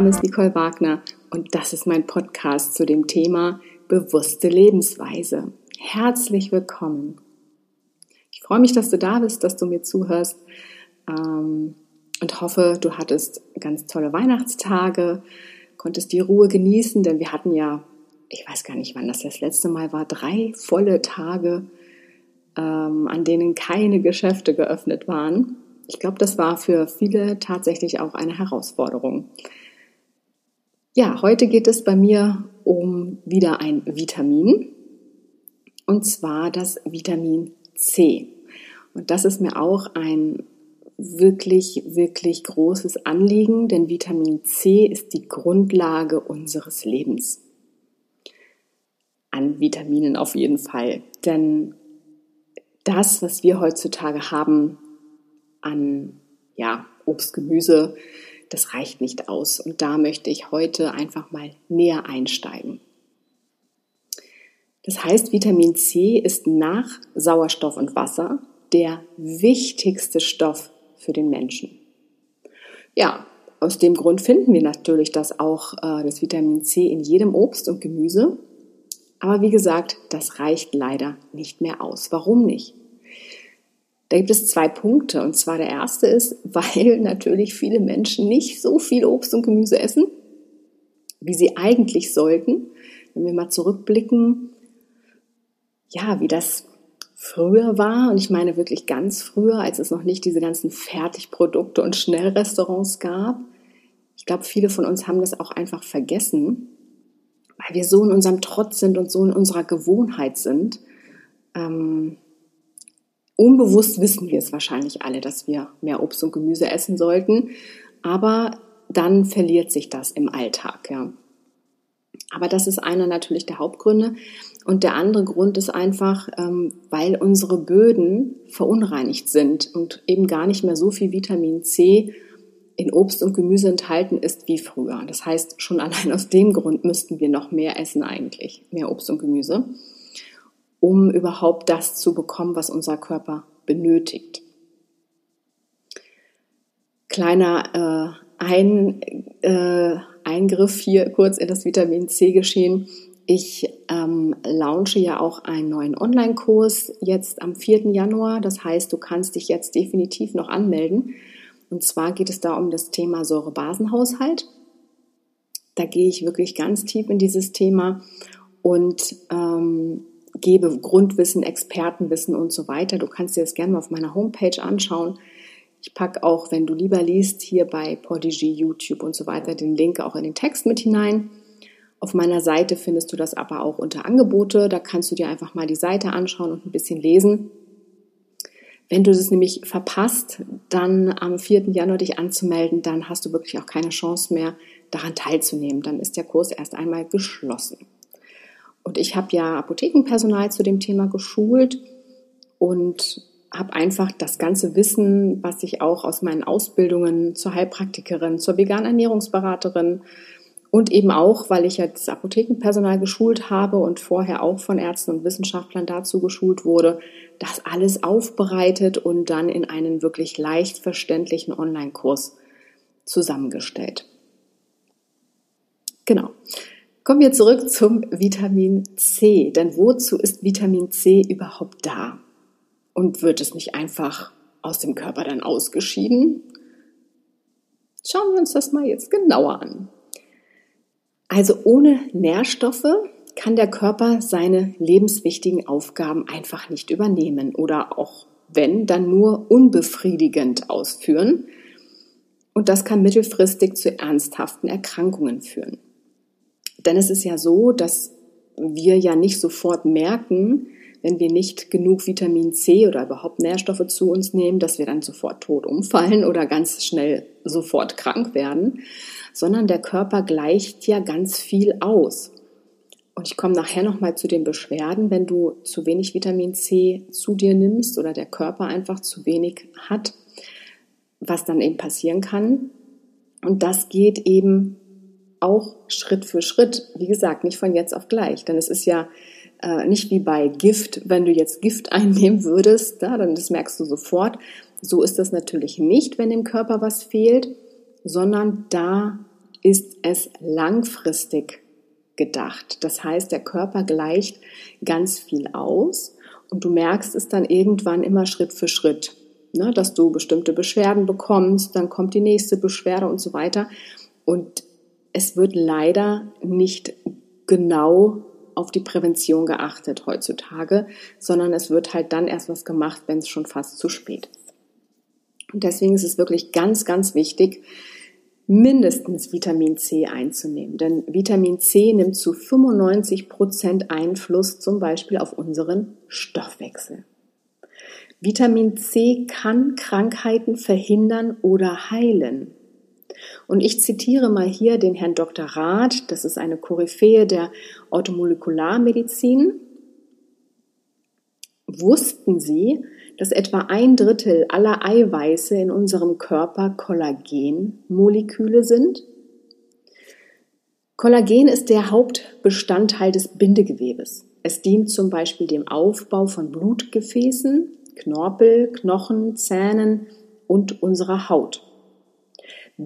Name ist Nicole Wagner und das ist mein Podcast zu dem Thema bewusste Lebensweise. Herzlich willkommen. Ich freue mich, dass du da bist, dass du mir zuhörst ähm, und hoffe, du hattest ganz tolle Weihnachtstage, konntest die Ruhe genießen, denn wir hatten ja, ich weiß gar nicht, wann das das letzte Mal war, drei volle Tage, ähm, an denen keine Geschäfte geöffnet waren ich glaube, das war für viele tatsächlich auch eine Herausforderung. Ja, heute geht es bei mir um wieder ein Vitamin und zwar das Vitamin C. Und das ist mir auch ein wirklich, wirklich großes Anliegen, denn Vitamin C ist die Grundlage unseres Lebens. An Vitaminen auf jeden Fall. Denn das, was wir heutzutage haben, an ja, Obst, Gemüse, das reicht nicht aus. Und da möchte ich heute einfach mal näher einsteigen. Das heißt, Vitamin C ist nach Sauerstoff und Wasser der wichtigste Stoff für den Menschen. Ja, aus dem Grund finden wir natürlich das auch äh, das Vitamin C in jedem Obst und Gemüse. Aber wie gesagt, das reicht leider nicht mehr aus. Warum nicht? Da gibt es zwei Punkte. Und zwar der erste ist, weil natürlich viele Menschen nicht so viel Obst und Gemüse essen, wie sie eigentlich sollten. Wenn wir mal zurückblicken, ja, wie das früher war, und ich meine wirklich ganz früher, als es noch nicht diese ganzen Fertigprodukte und Schnellrestaurants gab. Ich glaube, viele von uns haben das auch einfach vergessen, weil wir so in unserem Trotz sind und so in unserer Gewohnheit sind. Ähm, Unbewusst wissen wir es wahrscheinlich alle, dass wir mehr Obst und Gemüse essen sollten, aber dann verliert sich das im Alltag, ja. Aber das ist einer natürlich der Hauptgründe. Und der andere Grund ist einfach, ähm, weil unsere Böden verunreinigt sind und eben gar nicht mehr so viel Vitamin C in Obst und Gemüse enthalten ist wie früher. Das heißt, schon allein aus dem Grund müssten wir noch mehr essen eigentlich, mehr Obst und Gemüse um überhaupt das zu bekommen, was unser Körper benötigt. Kleiner äh, Ein, äh, Eingriff hier kurz in das Vitamin C geschehen. Ich ähm, launche ja auch einen neuen Online-Kurs jetzt am 4. Januar. Das heißt, du kannst dich jetzt definitiv noch anmelden. Und zwar geht es da um das Thema Säurebasenhaushalt. Da gehe ich wirklich ganz tief in dieses Thema und ähm, gebe Grundwissen, Expertenwissen und so weiter. Du kannst dir das gerne mal auf meiner Homepage anschauen. Ich packe auch, wenn du lieber liest, hier bei Podigy, YouTube und so weiter den Link auch in den Text mit hinein. Auf meiner Seite findest du das aber auch unter Angebote. Da kannst du dir einfach mal die Seite anschauen und ein bisschen lesen. Wenn du das nämlich verpasst, dann am 4. Januar dich anzumelden, dann hast du wirklich auch keine Chance mehr, daran teilzunehmen. Dann ist der Kurs erst einmal geschlossen. Und ich habe ja Apothekenpersonal zu dem Thema geschult und habe einfach das ganze Wissen, was ich auch aus meinen Ausbildungen zur Heilpraktikerin, zur veganen Ernährungsberaterin und eben auch, weil ich jetzt Apothekenpersonal geschult habe und vorher auch von Ärzten und Wissenschaftlern dazu geschult wurde, das alles aufbereitet und dann in einen wirklich leicht verständlichen Online-Kurs zusammengestellt. Genau. Kommen wir zurück zum Vitamin C. Denn wozu ist Vitamin C überhaupt da? Und wird es nicht einfach aus dem Körper dann ausgeschieden? Schauen wir uns das mal jetzt genauer an. Also ohne Nährstoffe kann der Körper seine lebenswichtigen Aufgaben einfach nicht übernehmen oder auch wenn, dann nur unbefriedigend ausführen. Und das kann mittelfristig zu ernsthaften Erkrankungen führen. Denn es ist ja so, dass wir ja nicht sofort merken, wenn wir nicht genug Vitamin C oder überhaupt Nährstoffe zu uns nehmen, dass wir dann sofort tot umfallen oder ganz schnell sofort krank werden, sondern der Körper gleicht ja ganz viel aus. Und ich komme nachher nochmal zu den Beschwerden, wenn du zu wenig Vitamin C zu dir nimmst oder der Körper einfach zu wenig hat, was dann eben passieren kann. Und das geht eben auch Schritt für Schritt, wie gesagt, nicht von jetzt auf gleich. Denn es ist ja äh, nicht wie bei Gift, wenn du jetzt Gift einnehmen würdest, ja, dann das merkst du sofort. So ist das natürlich nicht, wenn dem Körper was fehlt, sondern da ist es langfristig gedacht. Das heißt, der Körper gleicht ganz viel aus und du merkst es dann irgendwann immer Schritt für Schritt, ne, dass du bestimmte Beschwerden bekommst, dann kommt die nächste Beschwerde und so weiter. Und es wird leider nicht genau auf die Prävention geachtet heutzutage, sondern es wird halt dann erst was gemacht, wenn es schon fast zu spät ist. Und deswegen ist es wirklich ganz, ganz wichtig, mindestens Vitamin C einzunehmen. Denn Vitamin C nimmt zu 95 Prozent Einfluss zum Beispiel auf unseren Stoffwechsel. Vitamin C kann Krankheiten verhindern oder heilen. Und ich zitiere mal hier den Herrn Dr. Rath, das ist eine Koryphäe der Automolekularmedizin. Wussten Sie, dass etwa ein Drittel aller Eiweiße in unserem Körper Kollagenmoleküle sind. Kollagen ist der Hauptbestandteil des Bindegewebes. Es dient zum Beispiel dem Aufbau von Blutgefäßen, Knorpel, Knochen, Zähnen und unserer Haut.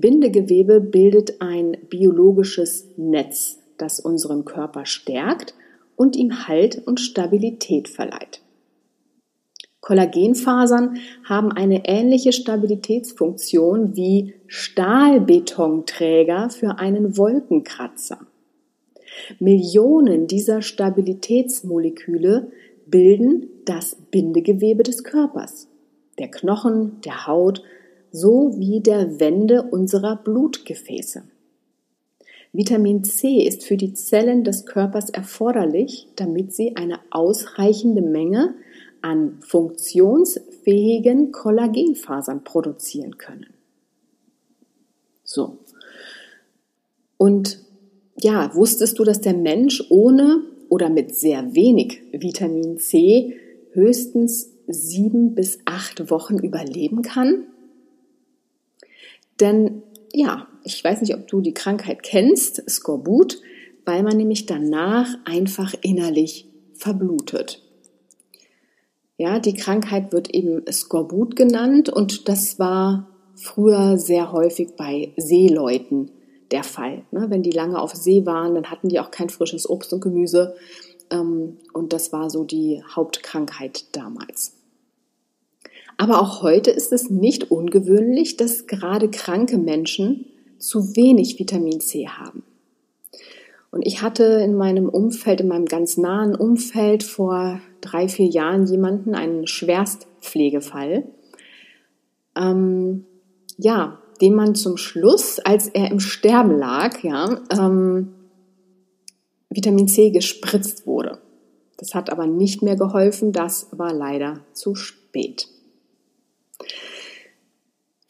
Bindegewebe bildet ein biologisches Netz, das unseren Körper stärkt und ihm Halt und Stabilität verleiht. Kollagenfasern haben eine ähnliche Stabilitätsfunktion wie Stahlbetonträger für einen Wolkenkratzer. Millionen dieser Stabilitätsmoleküle bilden das Bindegewebe des Körpers, der Knochen, der Haut sowie der Wände unserer Blutgefäße. Vitamin C ist für die Zellen des Körpers erforderlich, damit sie eine ausreichende Menge an funktionsfähigen Kollagenfasern produzieren können. So. Und ja, wusstest du, dass der Mensch ohne oder mit sehr wenig Vitamin C höchstens sieben bis acht Wochen überleben kann? Denn ja, ich weiß nicht, ob du die Krankheit kennst, Skorbut, weil man nämlich danach einfach innerlich verblutet. Ja, die Krankheit wird eben Skorbut genannt und das war früher sehr häufig bei Seeleuten der Fall. Ne? Wenn die lange auf See waren, dann hatten die auch kein frisches Obst und Gemüse ähm, und das war so die Hauptkrankheit damals. Aber auch heute ist es nicht ungewöhnlich, dass gerade kranke Menschen zu wenig Vitamin C haben. Und ich hatte in meinem Umfeld, in meinem ganz nahen Umfeld vor drei, vier Jahren jemanden, einen Schwerstpflegefall, ähm, ja, dem man zum Schluss, als er im Sterben lag, ja, ähm, Vitamin C gespritzt wurde. Das hat aber nicht mehr geholfen, das war leider zu spät.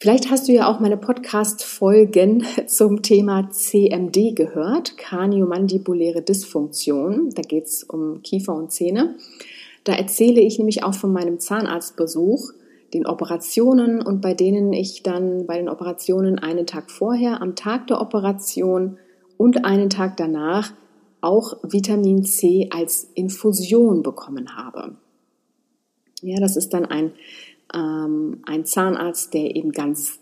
Vielleicht hast du ja auch meine Podcast-Folgen zum Thema CMD gehört, Kraniomandibuläre Dysfunktion. Da geht es um Kiefer und Zähne. Da erzähle ich nämlich auch von meinem Zahnarztbesuch, den Operationen und bei denen ich dann bei den Operationen einen Tag vorher, am Tag der Operation und einen Tag danach auch Vitamin C als Infusion bekommen habe. Ja, das ist dann ein ähm, ein Zahnarzt, der eben ganz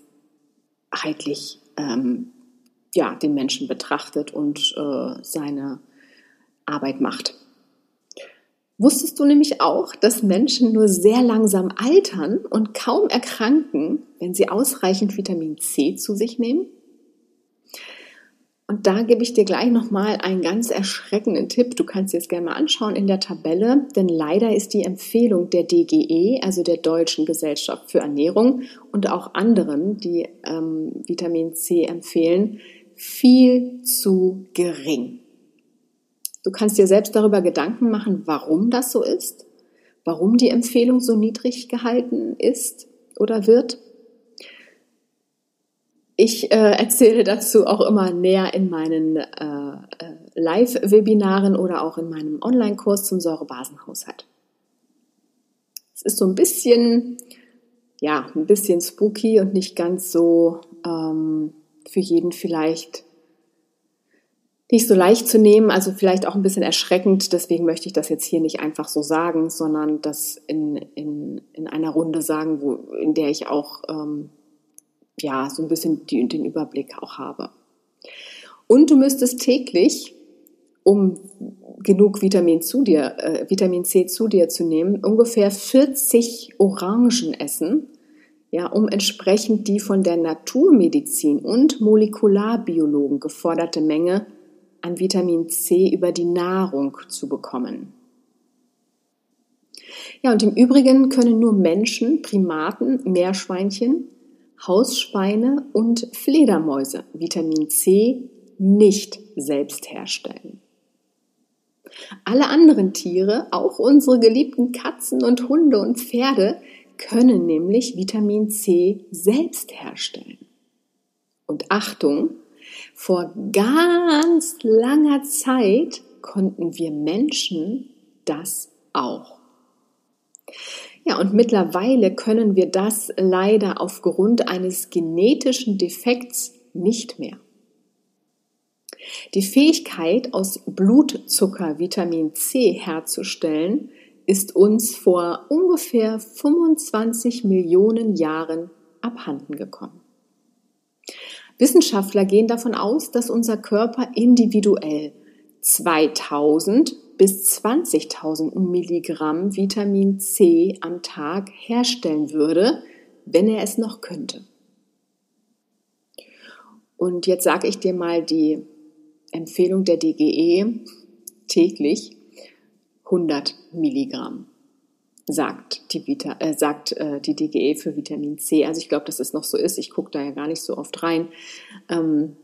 heitlich ähm, ja, den Menschen betrachtet und äh, seine Arbeit macht. Wusstest du nämlich auch, dass Menschen nur sehr langsam altern und kaum erkranken, wenn sie ausreichend Vitamin C zu sich nehmen? Und da gebe ich dir gleich nochmal einen ganz erschreckenden Tipp. Du kannst dir das gerne mal anschauen in der Tabelle, denn leider ist die Empfehlung der DGE, also der Deutschen Gesellschaft für Ernährung und auch anderen, die ähm, Vitamin C empfehlen, viel zu gering. Du kannst dir selbst darüber Gedanken machen, warum das so ist, warum die Empfehlung so niedrig gehalten ist oder wird. Ich äh, erzähle dazu auch immer näher in meinen äh, äh, Live-Webinaren oder auch in meinem Online-Kurs zum Säurebasenhaushalt. Es ist so ein bisschen, ja, ein bisschen spooky und nicht ganz so ähm, für jeden vielleicht nicht so leicht zu nehmen, also vielleicht auch ein bisschen erschreckend. Deswegen möchte ich das jetzt hier nicht einfach so sagen, sondern das in, in, in einer Runde sagen, wo, in der ich auch ähm, ja, so ein bisschen die, den Überblick auch habe. Und du müsstest täglich, um genug Vitamin, zu dir, äh, Vitamin C zu dir zu nehmen, ungefähr 40 Orangen essen, ja, um entsprechend die von der Naturmedizin und Molekularbiologen geforderte Menge an Vitamin C über die Nahrung zu bekommen. Ja, und im Übrigen können nur Menschen, Primaten, Meerschweinchen, Hausschweine und Fledermäuse Vitamin C nicht selbst herstellen. Alle anderen Tiere, auch unsere geliebten Katzen und Hunde und Pferde, können nämlich Vitamin C selbst herstellen. Und Achtung, vor ganz langer Zeit konnten wir Menschen das auch. Ja, und mittlerweile können wir das leider aufgrund eines genetischen Defekts nicht mehr. Die Fähigkeit, aus Blutzucker Vitamin C herzustellen, ist uns vor ungefähr 25 Millionen Jahren abhanden gekommen. Wissenschaftler gehen davon aus, dass unser Körper individuell 2000 bis 20.000 Milligramm Vitamin C am Tag herstellen würde, wenn er es noch könnte. Und jetzt sage ich dir mal die Empfehlung der DGE täglich 100 Milligramm sagt die, Vita, äh, sagt, äh, die DGE für Vitamin C. Also ich glaube, dass es noch so ist. Ich gucke da ja gar nicht so oft rein. Ähm,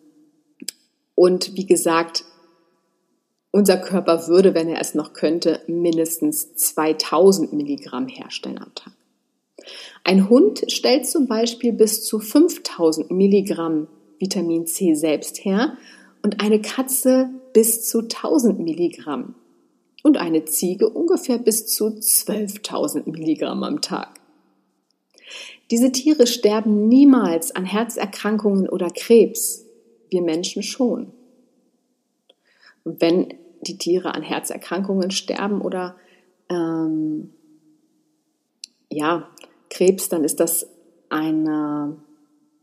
und wie gesagt, unser Körper würde, wenn er es noch könnte, mindestens 2000 Milligramm herstellen am Tag. Ein Hund stellt zum Beispiel bis zu 5000 Milligramm Vitamin C selbst her und eine Katze bis zu 1000 Milligramm und eine Ziege ungefähr bis zu 12.000 Milligramm am Tag. Diese Tiere sterben niemals an Herzerkrankungen oder Krebs, wir Menschen schon. Wenn die Tiere an Herzerkrankungen sterben oder ähm, ja, Krebs, dann ist das eine,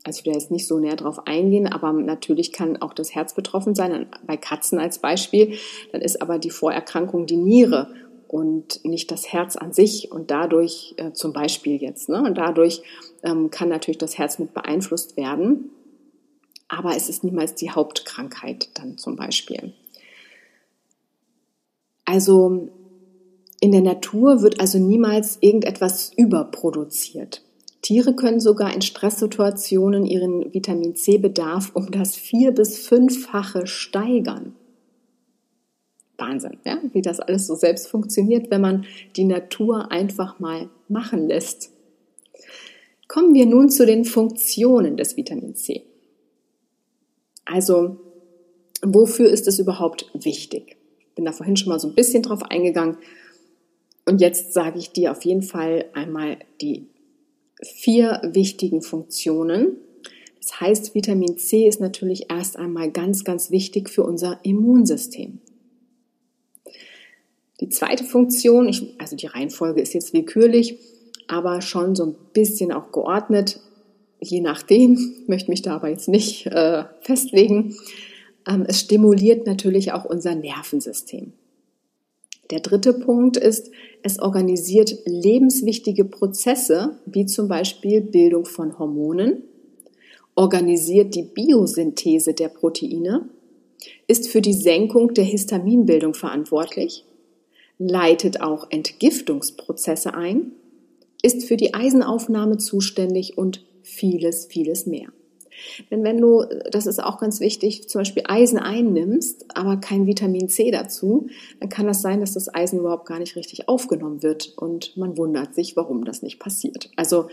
also ich will jetzt nicht so näher drauf eingehen, aber natürlich kann auch das Herz betroffen sein, bei Katzen als Beispiel, dann ist aber die Vorerkrankung die Niere und nicht das Herz an sich und dadurch äh, zum Beispiel jetzt, ne, und dadurch ähm, kann natürlich das Herz mit beeinflusst werden, aber es ist niemals die Hauptkrankheit dann zum Beispiel. Also in der Natur wird also niemals irgendetwas überproduziert. Tiere können sogar in Stresssituationen ihren Vitamin C-Bedarf um das vier- bis fünffache steigern. Wahnsinn, ja? wie das alles so selbst funktioniert, wenn man die Natur einfach mal machen lässt. Kommen wir nun zu den Funktionen des Vitamin C. Also, wofür ist es überhaupt wichtig? Bin da vorhin schon mal so ein bisschen drauf eingegangen. Und jetzt sage ich dir auf jeden Fall einmal die vier wichtigen Funktionen. Das heißt, Vitamin C ist natürlich erst einmal ganz, ganz wichtig für unser Immunsystem. Die zweite Funktion, ich, also die Reihenfolge ist jetzt willkürlich, aber schon so ein bisschen auch geordnet, je nachdem, möchte mich da aber jetzt nicht äh, festlegen. Ähm, es stimuliert natürlich auch unser Nervensystem. Der dritte Punkt ist, es organisiert lebenswichtige Prozesse, wie zum Beispiel Bildung von Hormonen, organisiert die Biosynthese der Proteine, ist für die Senkung der Histaminbildung verantwortlich, leitet auch Entgiftungsprozesse ein, ist für die Eisenaufnahme zuständig und vieles, vieles mehr. Denn wenn du, das ist auch ganz wichtig, zum Beispiel Eisen einnimmst, aber kein Vitamin C dazu, dann kann das sein, dass das Eisen überhaupt gar nicht richtig aufgenommen wird und man wundert sich, warum das nicht passiert. Also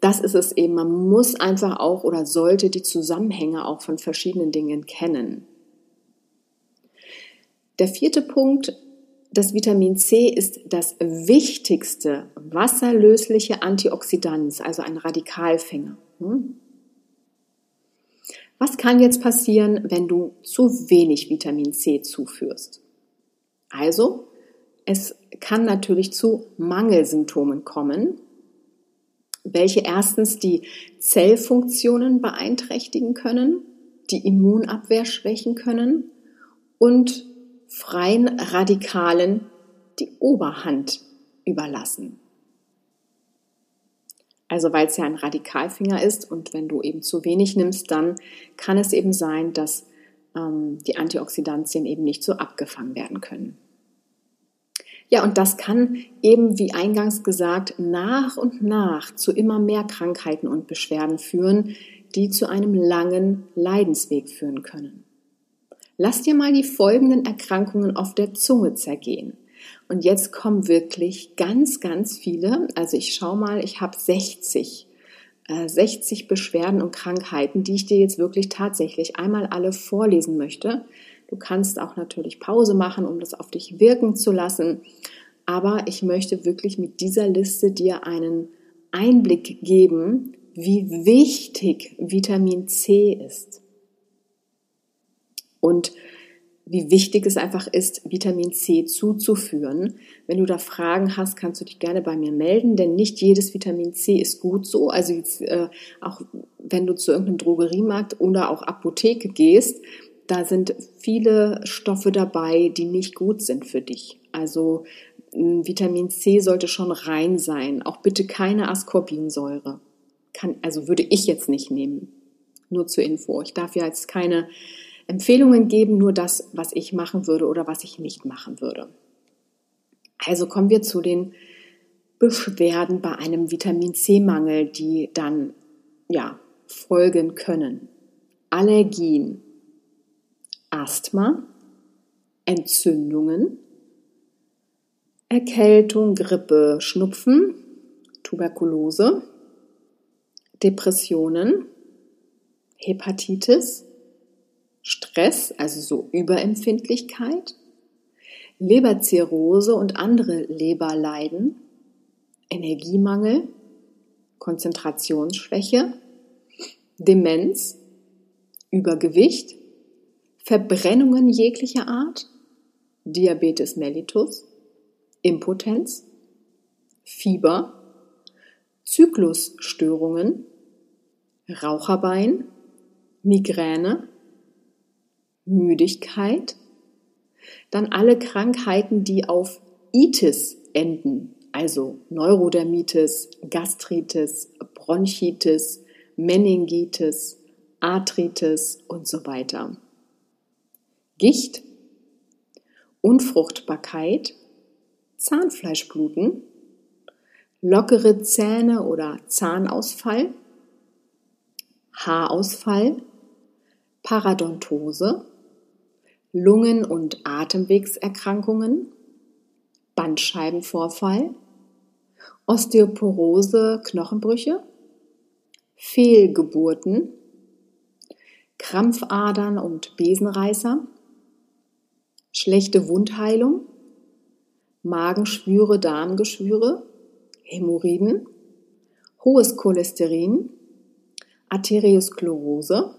das ist es eben. Man muss einfach auch oder sollte die Zusammenhänge auch von verschiedenen Dingen kennen. Der vierte Punkt, das Vitamin C ist das wichtigste wasserlösliche Antioxidant, also ein Radikalfänger. Hm? Was kann jetzt passieren, wenn du zu wenig Vitamin C zuführst? Also, es kann natürlich zu Mangelsymptomen kommen, welche erstens die Zellfunktionen beeinträchtigen können die Immunabwehr schwächen können und freien Radikalen die Oberhand überlassen. Also weil es ja ein Radikalfinger ist und wenn du eben zu wenig nimmst, dann kann es eben sein, dass ähm, die Antioxidantien eben nicht so abgefangen werden können. Ja, und das kann eben, wie eingangs gesagt, nach und nach zu immer mehr Krankheiten und Beschwerden führen, die zu einem langen Leidensweg führen können. Lass dir mal die folgenden Erkrankungen auf der Zunge zergehen. Und jetzt kommen wirklich ganz, ganz viele. Also ich schau mal, ich habe 60. 60 äh, Beschwerden und Krankheiten, die ich dir jetzt wirklich tatsächlich einmal alle vorlesen möchte. Du kannst auch natürlich Pause machen, um das auf dich wirken zu lassen. Aber ich möchte wirklich mit dieser Liste dir einen Einblick geben, wie wichtig Vitamin C ist. Und wie wichtig es einfach ist, Vitamin C zuzuführen. Wenn du da Fragen hast, kannst du dich gerne bei mir melden, denn nicht jedes Vitamin C ist gut so. Also jetzt, äh, auch wenn du zu irgendeinem Drogeriemarkt oder auch Apotheke gehst, da sind viele Stoffe dabei, die nicht gut sind für dich. Also Vitamin C sollte schon rein sein. Auch bitte keine Ascorbinsäure. Kann, also würde ich jetzt nicht nehmen. Nur zur Info. Ich darf ja jetzt keine Empfehlungen geben, nur das, was ich machen würde oder was ich nicht machen würde. Also kommen wir zu den Beschwerden bei einem Vitamin C-Mangel, die dann ja folgen können. Allergien, Asthma, Entzündungen, Erkältung, Grippe, Schnupfen, Tuberkulose, Depressionen, Hepatitis, Stress, also so Überempfindlichkeit, Leberzirrhose und andere Leberleiden, Energiemangel, Konzentrationsschwäche, Demenz, Übergewicht, Verbrennungen jeglicher Art, Diabetes mellitus, Impotenz, Fieber, Zyklusstörungen, Raucherbein, Migräne, Müdigkeit, dann alle Krankheiten, die auf Itis enden, also Neurodermitis, Gastritis, Bronchitis, Meningitis, Arthritis und so weiter. Gicht, Unfruchtbarkeit, Zahnfleischbluten, lockere Zähne oder Zahnausfall, Haarausfall, Paradontose, Lungen- und Atemwegserkrankungen, Bandscheibenvorfall, Osteoporose, Knochenbrüche, Fehlgeburten, Krampfadern und Besenreißer, schlechte Wundheilung, Magenschwüre, Darmgeschwüre, Hämorrhoiden, hohes Cholesterin, Arteriosklerose,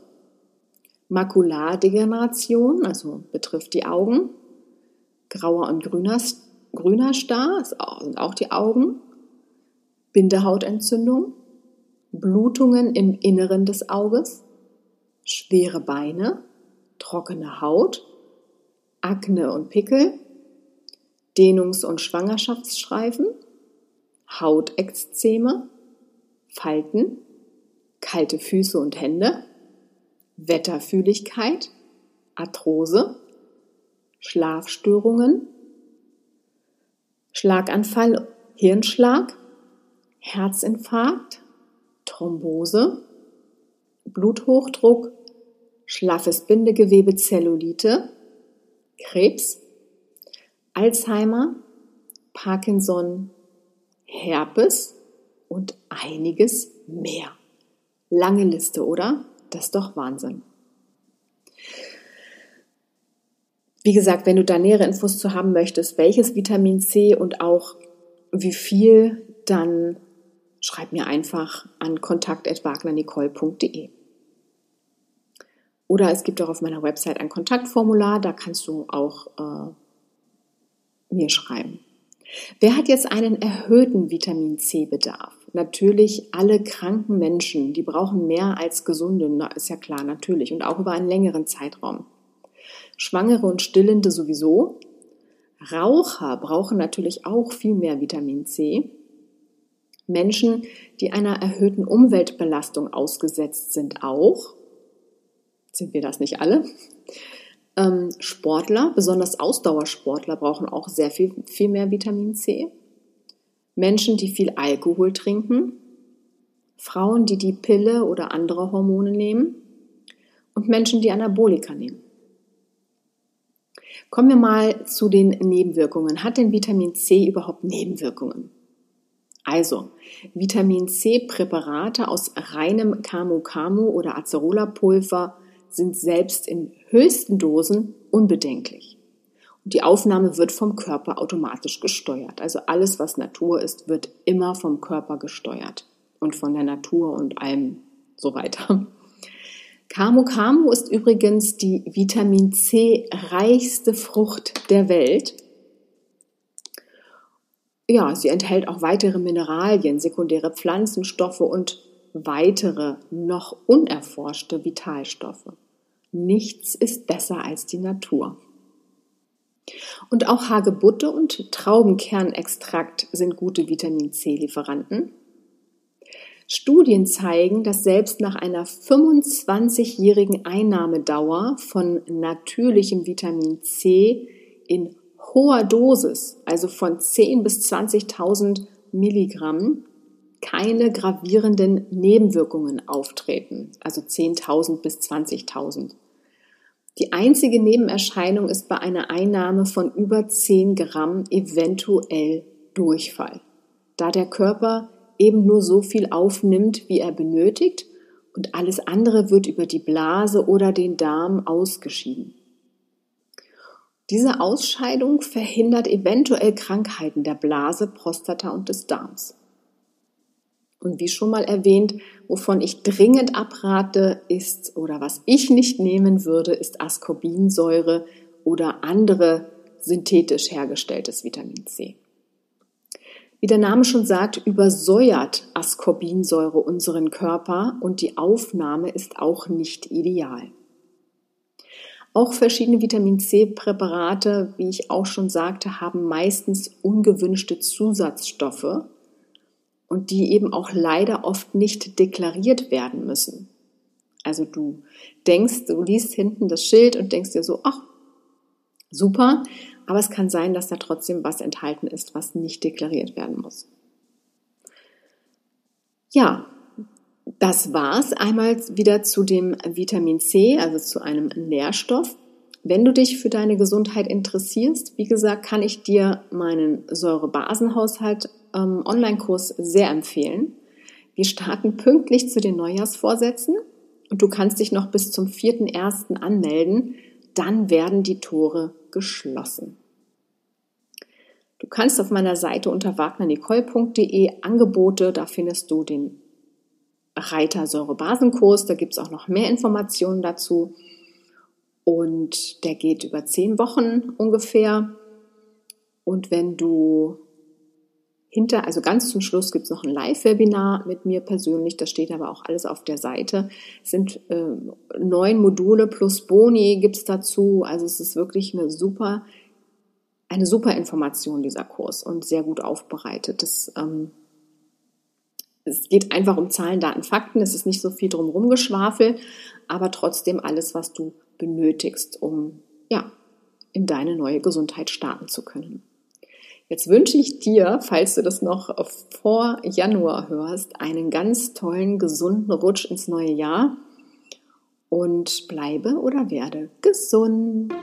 Makulardegeneration, also betrifft die Augen, grauer und grüner, grüner Star, sind auch die Augen, Bindehautentzündung, Blutungen im Inneren des Auges, schwere Beine, trockene Haut, Akne und Pickel, Dehnungs- und Schwangerschaftsstreifen, Hautekzeme, Falten, kalte Füße und Hände, Wetterfühligkeit, Arthrose, Schlafstörungen, Schlaganfall, Hirnschlag, Herzinfarkt, Thrombose, Bluthochdruck, schlaffes Bindegewebe, Zellulite, Krebs, Alzheimer, Parkinson, Herpes und einiges mehr. Lange Liste, oder? Das ist doch Wahnsinn. Wie gesagt, wenn du da nähere Infos zu haben möchtest, welches Vitamin C und auch wie viel, dann schreib mir einfach an kontakt.wagnernicole.de. Oder es gibt auch auf meiner Website ein Kontaktformular, da kannst du auch äh, mir schreiben. Wer hat jetzt einen erhöhten Vitamin C-Bedarf? Natürlich alle kranken Menschen, die brauchen mehr als gesunde, ist ja klar, natürlich, und auch über einen längeren Zeitraum. Schwangere und Stillende sowieso. Raucher brauchen natürlich auch viel mehr Vitamin C. Menschen, die einer erhöhten Umweltbelastung ausgesetzt sind, auch. Sind wir das nicht alle? Ähm, Sportler, besonders Ausdauersportler, brauchen auch sehr viel, viel mehr Vitamin C. Menschen, die viel Alkohol trinken. Frauen, die die Pille oder andere Hormone nehmen. Und Menschen, die Anabolika nehmen. Kommen wir mal zu den Nebenwirkungen. Hat denn Vitamin C überhaupt Nebenwirkungen? Also, Vitamin C-Präparate aus reinem Camu-Camu oder Acerola-Pulver sind selbst in höchsten Dosen unbedenklich. Und die Aufnahme wird vom Körper automatisch gesteuert. Also alles, was Natur ist, wird immer vom Körper gesteuert und von der Natur und allem so weiter. Camu Camu ist übrigens die Vitamin C reichste Frucht der Welt. Ja, sie enthält auch weitere Mineralien, sekundäre Pflanzenstoffe und weitere noch unerforschte Vitalstoffe. Nichts ist besser als die Natur. Und auch Hagebutte und Traubenkernextrakt sind gute Vitamin C-Lieferanten. Studien zeigen, dass selbst nach einer 25-jährigen Einnahmedauer von natürlichem Vitamin C in hoher Dosis, also von 10 bis 20.000 Milligramm, keine gravierenden Nebenwirkungen auftreten, also 10.000 bis 20.000. Die einzige Nebenerscheinung ist bei einer Einnahme von über 10 Gramm eventuell Durchfall, da der Körper eben nur so viel aufnimmt, wie er benötigt und alles andere wird über die Blase oder den Darm ausgeschieden. Diese Ausscheidung verhindert eventuell Krankheiten der Blase, Prostata und des Darms. Und wie schon mal erwähnt, wovon ich dringend abrate, ist oder was ich nicht nehmen würde, ist Ascorbinsäure oder andere synthetisch hergestelltes Vitamin C. Wie der Name schon sagt, übersäuert Ascorbinsäure unseren Körper und die Aufnahme ist auch nicht ideal. Auch verschiedene Vitamin C-Präparate, wie ich auch schon sagte, haben meistens ungewünschte Zusatzstoffe und die eben auch leider oft nicht deklariert werden müssen. Also du denkst, du liest hinten das Schild und denkst dir so, ach, super, aber es kann sein, dass da trotzdem was enthalten ist, was nicht deklariert werden muss. Ja, das war's einmal wieder zu dem Vitamin C, also zu einem Nährstoff. Wenn du dich für deine Gesundheit interessierst, wie gesagt, kann ich dir meinen Säurebasenhaushalt ähm, sehr empfehlen. Wir starten pünktlich zu den Neujahrsvorsätzen und du kannst dich noch bis zum 4.1. anmelden. Dann werden die Tore geschlossen. Du kannst auf meiner Seite unter wagnernicole.de Angebote, da findest du den Reiter Säurebasenkurs, da gibt es auch noch mehr Informationen dazu. Und der geht über zehn Wochen ungefähr. Und wenn du hinter, also ganz zum Schluss gibt es noch ein Live-Webinar mit mir persönlich, das steht aber auch alles auf der Seite. Es sind äh, neun Module plus Boni gibt es dazu. Also es ist wirklich eine super, eine super Information, dieser Kurs und sehr gut aufbereitet. Das, ähm, es geht einfach um Zahlen, Daten, Fakten. Es ist nicht so viel drumherum geschwafel, aber trotzdem alles, was du benötigst, um ja, in deine neue Gesundheit starten zu können. Jetzt wünsche ich dir, falls du das noch vor Januar hörst, einen ganz tollen, gesunden Rutsch ins neue Jahr und bleibe oder werde gesund.